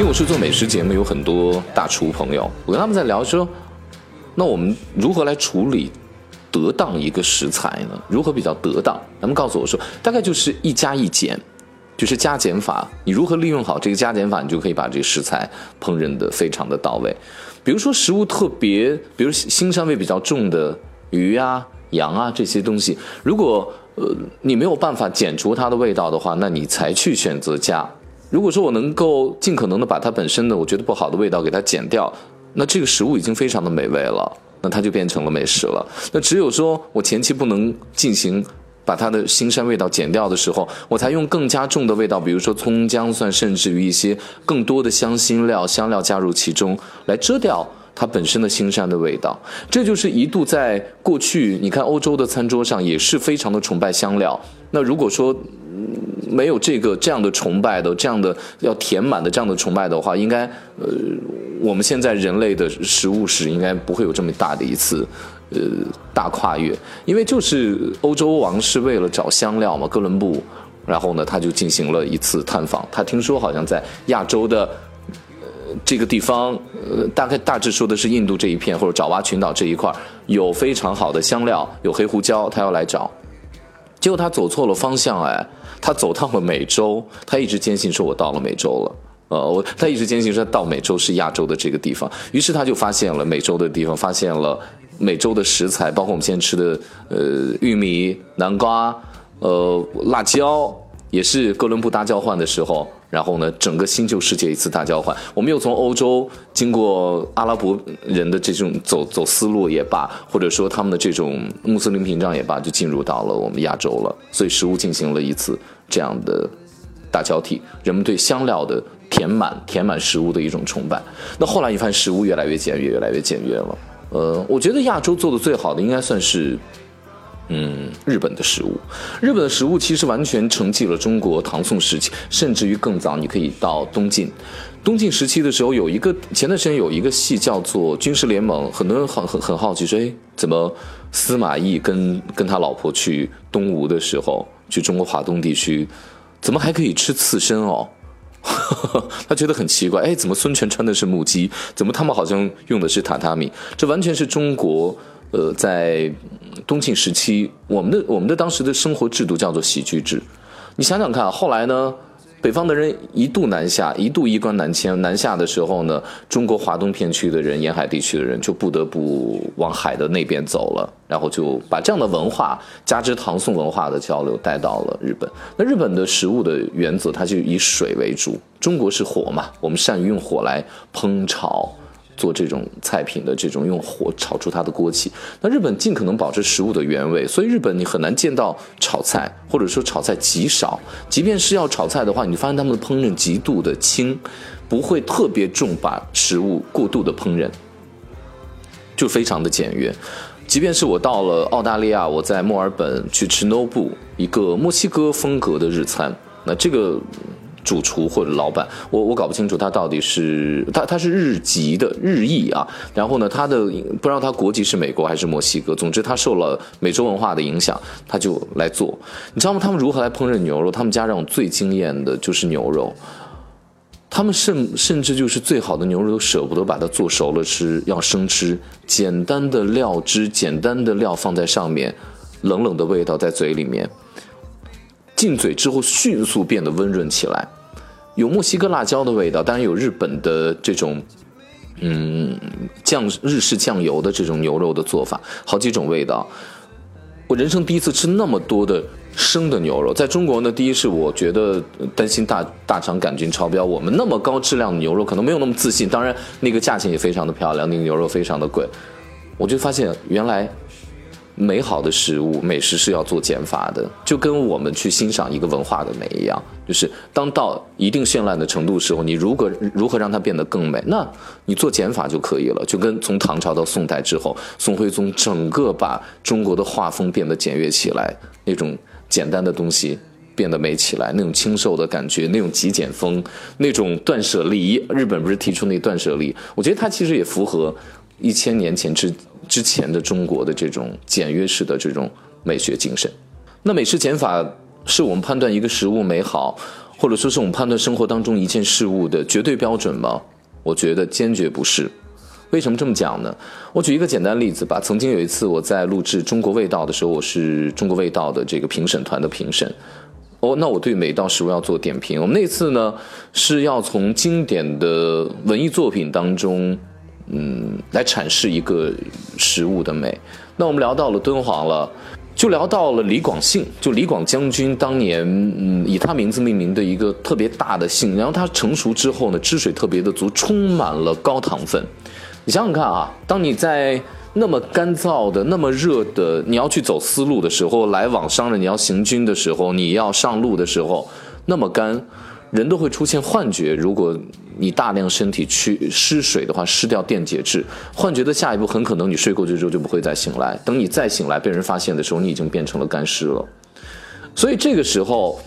因为我是做美食节目，有很多大厨朋友，我跟他们在聊说，那我们如何来处理得当一个食材呢？如何比较得当？他们告诉我说，大概就是一加一减，就是加减法。你如何利用好这个加减法，你就可以把这个食材烹饪的非常的到位。比如说食物特别，比如腥膻味比较重的鱼啊、羊啊这些东西，如果呃你没有办法减除它的味道的话，那你才去选择加。如果说我能够尽可能的把它本身的我觉得不好的味道给它减掉，那这个食物已经非常的美味了，那它就变成了美食了。那只有说我前期不能进行把它的腥膻味道减掉的时候，我才用更加重的味道，比如说葱姜蒜，甚至于一些更多的香辛料、香料加入其中，来遮掉它本身的腥膻的味道。这就是一度在过去，你看欧洲的餐桌上也是非常的崇拜香料。那如果说没有这个这样的崇拜的，这样的要填满的这样的崇拜的话，应该呃，我们现在人类的食物史应该不会有这么大的一次呃大跨越，因为就是欧洲王室为了找香料嘛，哥伦布，然后呢他就进行了一次探访，他听说好像在亚洲的呃这个地方，呃大概大致说的是印度这一片或者爪哇群岛这一块有非常好的香料，有黑胡椒，他要来找，结果他走错了方向，哎。他走到了美洲，他一直坚信说我到了美洲了，呃，我他一直坚信说到美洲是亚洲的这个地方，于是他就发现了美洲的地方，发现了美洲的食材，包括我们现在吃的呃玉米、南瓜、呃辣椒，也是哥伦布大交换的时候。然后呢，整个新旧世界一次大交换，我们又从欧洲经过阿拉伯人的这种走走思路也罢，或者说他们的这种穆斯林屏障也罢，就进入到了我们亚洲了。所以食物进行了一次这样的大交替，人们对香料的填满、填满食物的一种崇拜。那后来你发现食物越来越简约，越来越简约了。呃，我觉得亚洲做的最好的应该算是。嗯，日本的食物，日本的食物其实完全承继了中国唐宋时期，甚至于更早。你可以到东晋，东晋时期的时候有一个前段时间有一个戏叫做《军事联盟》，很多人很很很好奇说，哎，怎么司马懿跟跟他老婆去东吴的时候，去中国华东地区，怎么还可以吃刺身哦？他觉得很奇怪，哎，怎么孙权穿的是木屐？怎么他们好像用的是榻榻米？这完全是中国。呃，在东晋时期，我们的我们的当时的生活制度叫做喜剧制。你想想看，后来呢，北方的人一度南下，一度衣冠南迁，南下的时候呢，中国华东片区的人，沿海地区的人就不得不往海的那边走了，然后就把这样的文化加之唐宋文化的交流带到了日本。那日本的食物的原则，它就以水为主，中国是火嘛，我们善于用火来烹炒。做这种菜品的这种用火炒出它的锅气，那日本尽可能保持食物的原味，所以日本你很难见到炒菜，或者说炒菜极少。即便是要炒菜的话，你发现他们的烹饪极度的轻，不会特别重把食物过度的烹饪，就非常的简约。即便是我到了澳大利亚，我在墨尔本去吃 Nobu 一个墨西哥风格的日餐，那这个。主厨或者老板，我我搞不清楚他到底是他他是日籍的日裔啊，然后呢，他的不知道他国籍是美国还是墨西哥，总之他受了美洲文化的影响，他就来做。你知道吗？他们如何来烹饪牛肉？他们家让我最惊艳的就是牛肉，他们甚甚至就是最好的牛肉都舍不得把它做熟了吃，要生吃。简单的料汁，简单的料放在上面，冷冷的味道在嘴里面。进嘴之后迅速变得温润起来，有墨西哥辣椒的味道，当然有日本的这种，嗯，酱日式酱油的这种牛肉的做法，好几种味道。我人生第一次吃那么多的生的牛肉，在中国呢，第一是我觉得担心大大肠杆菌超标，我们那么高质量的牛肉可能没有那么自信，当然那个价钱也非常的漂亮，那个牛肉非常的贵，我就发现原来。美好的食物，美食是要做减法的，就跟我们去欣赏一个文化的美一样，就是当到一定绚烂的程度时候，你如果如何让它变得更美，那你做减法就可以了。就跟从唐朝到宋代之后，宋徽宗整个把中国的画风变得简约起来，那种简单的东西变得美起来，那种清瘦的感觉，那种极简风，那种断舍离，日本不是提出那断舍离？我觉得它其实也符合一千年前之。之前的中国的这种简约式的这种美学精神，那美食减法是我们判断一个食物美好或者说是我们判断生活当中一件事物的绝对标准吗？我觉得坚决不是。为什么这么讲呢？我举一个简单例子吧。曾经有一次我在录制《中国味道》的时候，我是中国味道的这个评审团的评审。哦，那我对每道食物要做点评。我们那次呢是要从经典的文艺作品当中，嗯，来阐释一个食物的美。那我们聊到了敦煌了，就聊到了李广杏，就李广将军当年嗯以他名字命名的一个特别大的杏，然后它成熟之后呢，汁水特别的足，充满了高糖分。你想想看啊，当你在那么干燥的、那么热的，你要去走丝路的时候，来往商人你要行军的时候，你要上路的时候，那么干，人都会出现幻觉。如果你大量身体去失水的话，失掉电解质，幻觉的下一步很可能你睡过去之后就不会再醒来。等你再醒来被人发现的时候，你已经变成了干尸了。所以这个时候，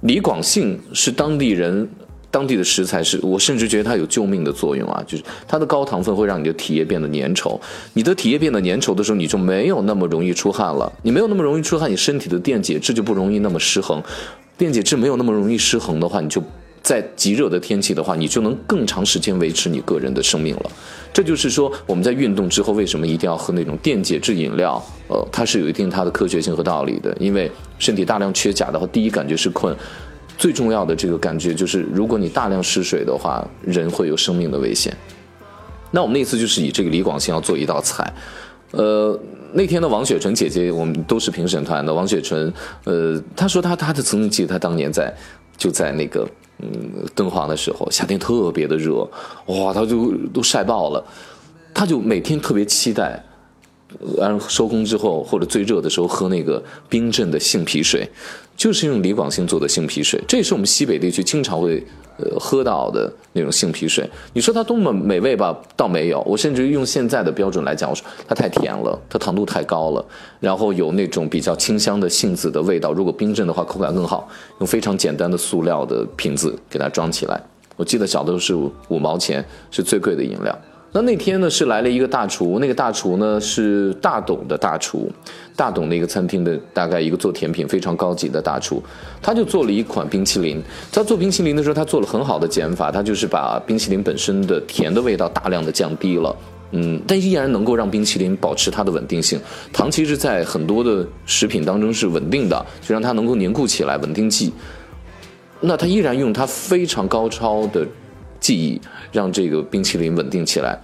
李广信是当地人。当地的食材是我甚至觉得它有救命的作用啊，就是它的高糖分会让你的体液变得粘稠，你的体液变得粘稠的时候，你就没有那么容易出汗了。你没有那么容易出汗，你身体的电解质就不容易那么失衡。电解质没有那么容易失衡的话，你就在极热的天气的话，你就能更长时间维持你个人的生命了。这就是说，我们在运动之后为什么一定要喝那种电解质饮料？呃，它是有一定它的科学性和道理的。因为身体大量缺钾的话，第一感觉是困。最重要的这个感觉就是，如果你大量失水的话，人会有生命的危险。那我们那次就是以这个李广信要做一道菜，呃，那天的王雪纯姐姐，我们都是评审团的。王雪纯，呃，她说她她的曾经记得她当年在就在那个嗯敦煌的时候，夏天特别的热，哇，她就都晒爆了，她就每天特别期待。然后收工之后，或者最热的时候喝那个冰镇的杏皮水，就是用李广信做的杏皮水，这也是我们西北地区经常会呃喝到的那种杏皮水。你说它多么美味吧？倒没有。我甚至于用现在的标准来讲，我说它太甜了，它糖度太高了。然后有那种比较清香的杏子的味道，如果冰镇的话，口感更好。用非常简单的塑料的瓶子给它装起来。我记得小的时候是五毛钱，是最贵的饮料。那那天呢是来了一个大厨，那个大厨呢是大董的大厨，大董的一个餐厅的大概一个做甜品非常高级的大厨，他就做了一款冰淇淋。他做冰淇淋的时候，他做了很好的减法，他就是把冰淇淋本身的甜的味道大量的降低了，嗯，但依然能够让冰淇淋保持它的稳定性。糖其实，在很多的食品当中是稳定的，就让它能够凝固起来，稳定剂。那他依然用他非常高超的。记忆让这个冰淇淋稳定起来，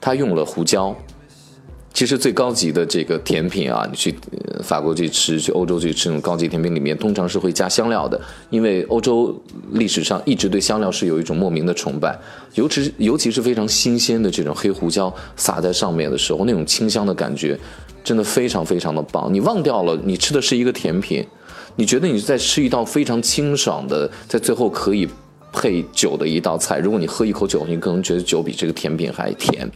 他用了胡椒。其实最高级的这个甜品啊，你去法国去吃，去欧洲去吃那种高级甜品里面，通常是会加香料的，因为欧洲历史上一直对香料是有一种莫名的崇拜，尤其尤其是非常新鲜的这种黑胡椒撒在上面的时候，那种清香的感觉真的非常非常的棒。你忘掉了你吃的是一个甜品，你觉得你在吃一道非常清爽的，在最后可以。配酒的一道菜，如果你喝一口酒，你可能觉得酒比这个甜品还甜。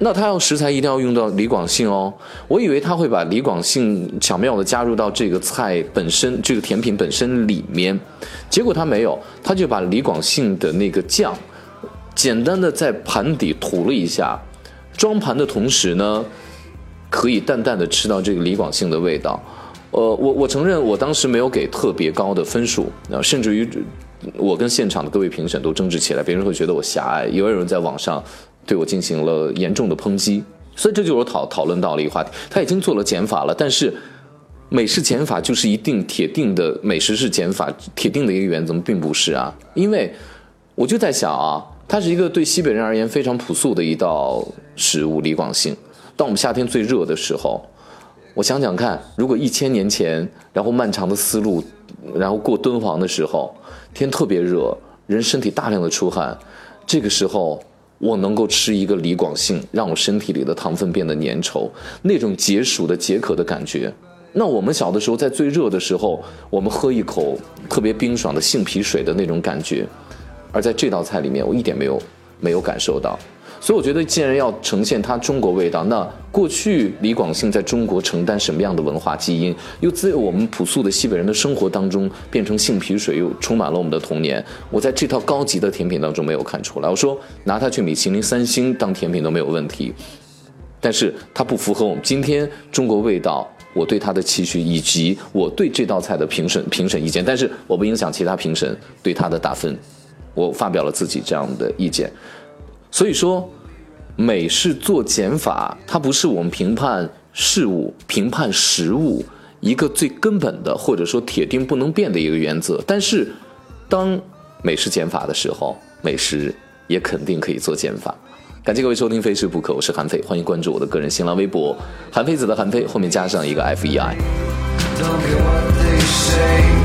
那他要食材一定要用到李广信哦。我以为他会把李广信巧妙的加入到这个菜本身，这个甜品本身里面，结果他没有，他就把李广信的那个酱，简单的在盘底涂了一下，装盘的同时呢，可以淡淡的吃到这个李广信的味道。呃，我我承认我当时没有给特别高的分数，啊，甚至于。我跟现场的各位评审都争执起来，别人会觉得我狭隘，也有人在网上对我进行了严重的抨击，所以这就是我讨讨论到了一个话题。他已经做了减法了，但是美式减法就是一定铁定的美食是减法铁定的一个原则？并不是啊，因为我就在想啊，它是一个对西北人而言非常朴素的一道食物——李广信。当我们夏天最热的时候，我想想看，如果一千年前，然后漫长的丝路，然后过敦煌的时候。天特别热，人身体大量的出汗，这个时候我能够吃一个李广杏，让我身体里的糖分变得粘稠，那种解暑的解渴的感觉。那我们小的时候在最热的时候，我们喝一口特别冰爽的杏皮水的那种感觉，而在这道菜里面，我一点没有没有感受到。所以我觉得，既然要呈现它中国味道，那过去李广信在中国承担什么样的文化基因，又自我们朴素的西北人的生活当中变成杏皮水，又充满了我们的童年。我在这套高级的甜品当中没有看出来。我说拿它去米其林三星当甜品都没有问题，但是它不符合我们今天中国味道我对它的期许，以及我对这道菜的评审评审意见，但是我不影响其他评审对它的打分。我发表了自己这样的意见，所以说，美是做减法，它不是我们评判事物、评判食物一个最根本的，或者说铁定不能变的一个原则。但是，当美食减法的时候，美食也肯定可以做减法。感谢各位收听《非吃不可》，我是韩非，欢迎关注我的个人新浪微博“韩非子”的韩非，后面加上一个 F E I don't be what they say。